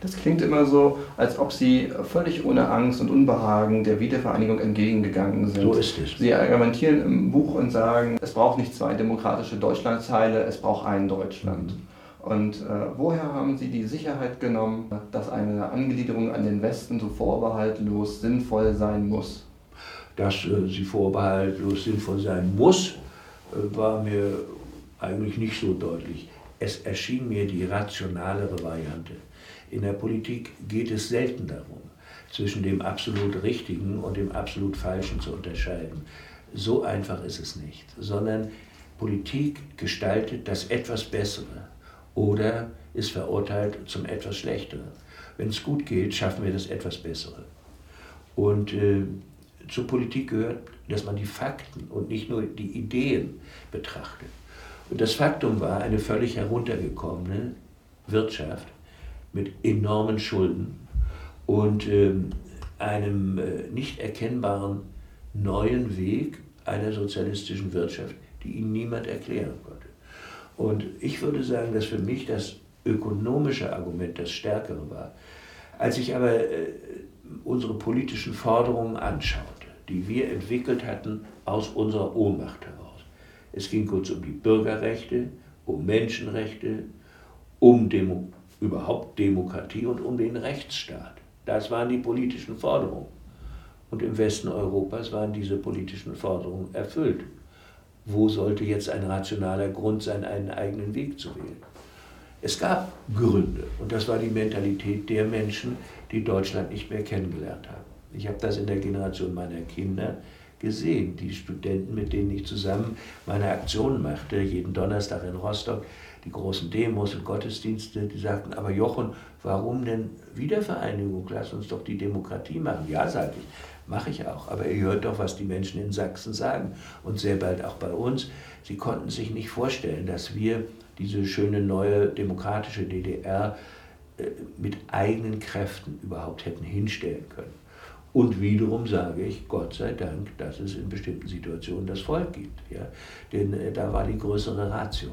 Das klingt immer so, als ob Sie völlig ohne Angst und Unbehagen der Wiedervereinigung entgegengegangen sind. So ist es. Sie argumentieren im Buch und sagen, es braucht nicht zwei demokratische Deutschlandteile, es braucht ein Deutschland. Mhm. Und äh, woher haben Sie die Sicherheit genommen, dass eine Angliederung an den Westen so vorbehaltlos sinnvoll sein muss? Dass äh, sie vorbehaltlos sinnvoll sein muss, äh, war mir eigentlich nicht so deutlich. Es erschien mir die rationalere Variante. In der Politik geht es selten darum, zwischen dem absolut Richtigen und dem absolut Falschen zu unterscheiden. So einfach ist es nicht, sondern Politik gestaltet das etwas Bessere oder ist verurteilt zum etwas Schlechteren. Wenn es gut geht, schaffen wir das etwas Bessere. Und äh, zur Politik gehört, dass man die Fakten und nicht nur die Ideen betrachtet. Und das Faktum war eine völlig heruntergekommene Wirtschaft mit enormen Schulden und äh, einem äh, nicht erkennbaren neuen Weg einer sozialistischen Wirtschaft, die ihnen niemand erklären konnte. Und ich würde sagen, dass für mich das ökonomische Argument das stärkere war. Als ich aber äh, unsere politischen Forderungen anschaute, die wir entwickelt hatten aus unserer Ohnmacht heraus. Es ging kurz um die Bürgerrechte, um Menschenrechte, um Demo überhaupt Demokratie und um den Rechtsstaat. Das waren die politischen Forderungen. Und im Westen Europas waren diese politischen Forderungen erfüllt wo sollte jetzt ein rationaler Grund sein, einen eigenen Weg zu wählen. Es gab Gründe und das war die Mentalität der Menschen, die Deutschland nicht mehr kennengelernt haben. Ich habe das in der Generation meiner Kinder gesehen, die Studenten, mit denen ich zusammen meine Aktionen machte, jeden Donnerstag in Rostock, die großen Demos und Gottesdienste, die sagten, aber Jochen, warum denn Wiedervereinigung? Lass uns doch die Demokratie machen. Ja, sage ich, Mache ich auch. Aber ihr hört doch, was die Menschen in Sachsen sagen und sehr bald auch bei uns. Sie konnten sich nicht vorstellen, dass wir diese schöne neue demokratische DDR äh, mit eigenen Kräften überhaupt hätten hinstellen können. Und wiederum sage ich, Gott sei Dank, dass es in bestimmten Situationen das Volk gibt. Ja? Denn äh, da war die größere Ratio.